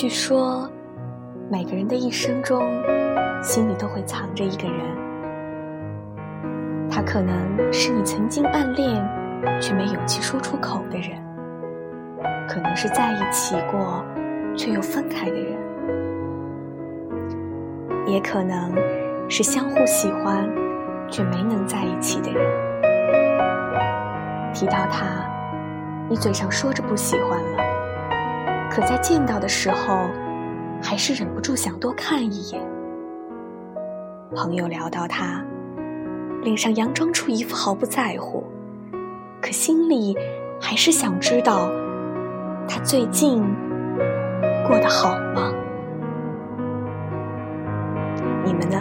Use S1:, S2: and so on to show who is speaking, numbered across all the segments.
S1: 据说，每个人的一生中，心里都会藏着一个人。他可能是你曾经暗恋却没勇气说出口的人，可能是在一起过却又分开的人，也可能是相互喜欢却没能在一起的人。提到他，你嘴上说着不喜欢了，可在见到的时候，还是忍不住想多看一眼。朋友聊到他，脸上佯装出一副毫不在乎，可心里还是想知道他最近过得好吗？你们呢？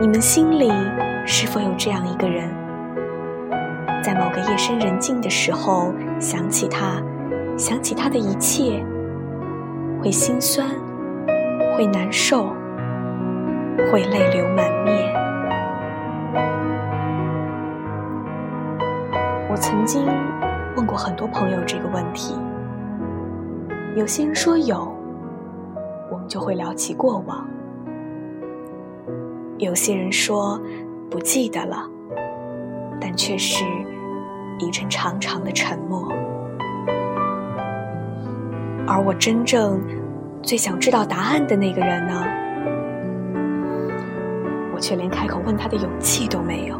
S1: 你们心里是否有这样一个人？在某个夜深人静的时候，想起他，想起他的一切，会心酸，会难受，会泪流满面。我曾经问过很多朋友这个问题，有些人说有，我们就会聊起过往；有些人说不记得了，但却是。一阵长长的沉默，而我真正最想知道答案的那个人呢？我却连开口问他的勇气都没有。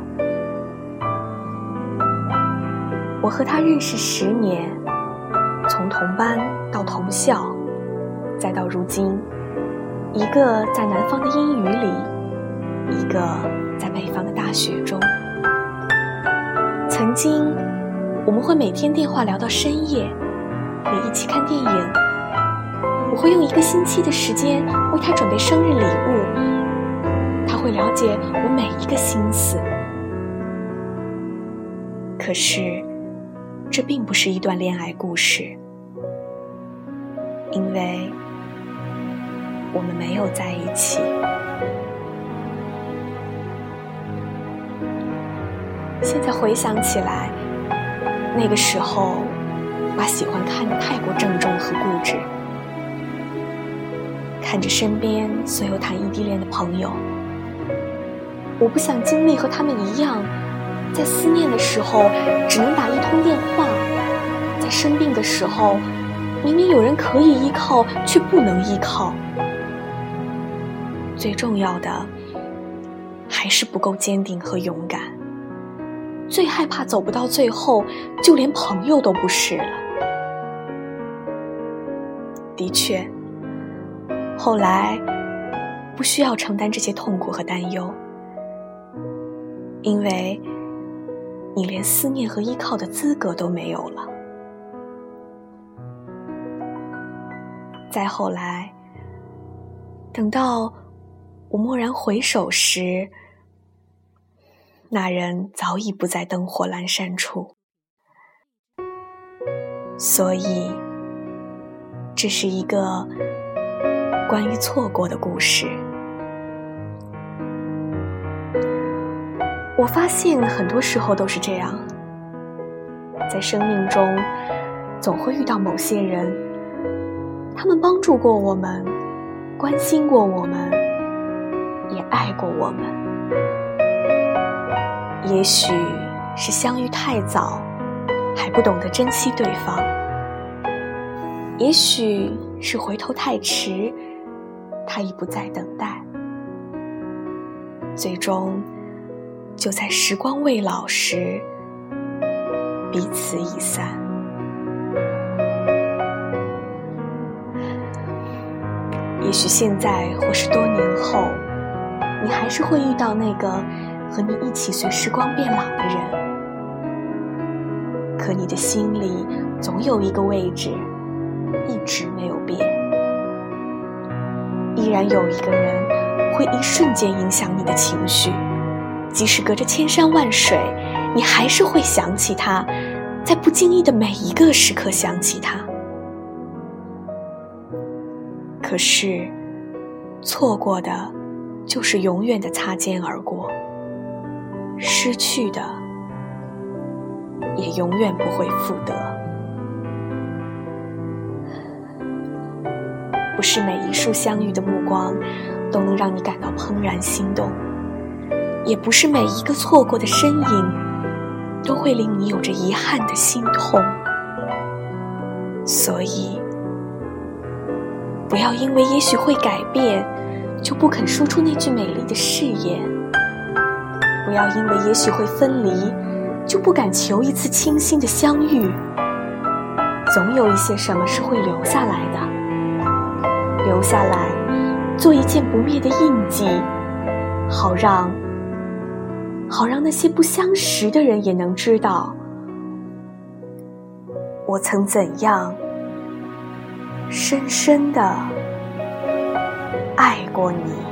S1: 我和他认识十年，从同班到同校，再到如今，一个在南方的阴雨里，一个在北方的大雪中。曾经，我们会每天电话聊到深夜，也一起看电影。我会用一个星期的时间为他准备生日礼物，他会了解我每一个心思。可是，这并不是一段恋爱故事，因为我们没有在一起。现在回想起来，那个时候把喜欢看得太过郑重和固执，看着身边所有谈异地恋的朋友，我不想经历和他们一样，在思念的时候只能打一通电话，在生病的时候明明有人可以依靠却不能依靠，最重要的还是不够坚定和勇敢。最害怕走不到最后，就连朋友都不是了。的确，后来不需要承担这些痛苦和担忧，因为你连思念和依靠的资格都没有了。再后来，等到我蓦然回首时。那人早已不在灯火阑珊处，所以这是一个关于错过的故事。我发现很多时候都是这样，在生命中总会遇到某些人，他们帮助过我们，关心过我们，也爱过我们。也许是相遇太早，还不懂得珍惜对方；也许是回头太迟，他已不再等待。最终，就在时光未老时，彼此已散。也许现在或是多年后，你还是会遇到那个。和你一起随时光变老的人，可你的心里总有一个位置一直没有变，依然有一个人会一瞬间影响你的情绪，即使隔着千山万水，你还是会想起他，在不经意的每一个时刻想起他。可是，错过的，就是永远的擦肩而过。失去的，也永远不会复得。不是每一束相遇的目光都能让你感到怦然心动，也不是每一个错过的身影都会令你有着遗憾的心痛。所以，不要因为也许会改变，就不肯说出那句美丽的誓言；不要因为也许会分离，就不敢求一次清新的相遇。总有一些什么是会留下来的，留下来做一件不灭的印记，好让好让那些不相识的人也能知道，我曾怎样深深的爱过你。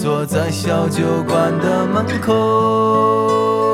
S2: 坐在小酒馆的门口。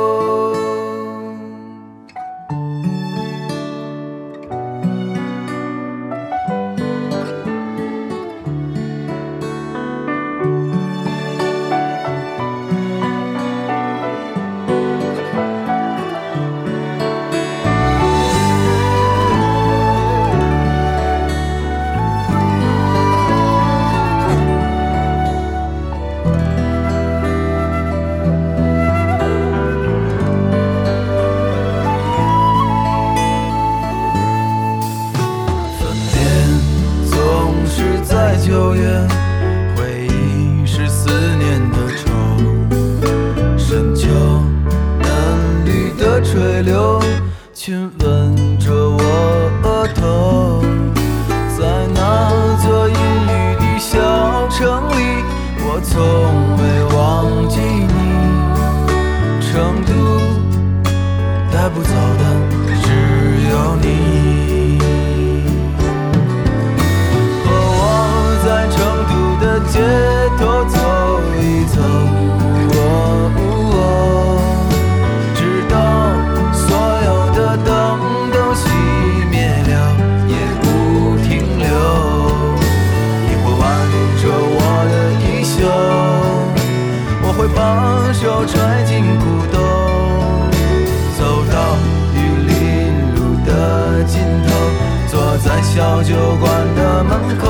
S2: 酒馆的门口，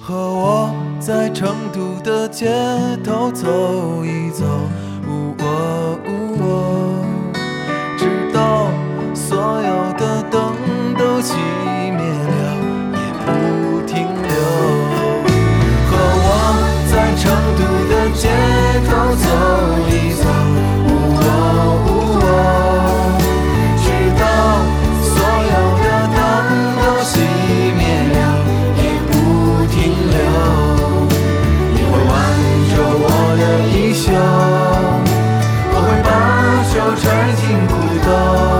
S2: 和我在成都的街走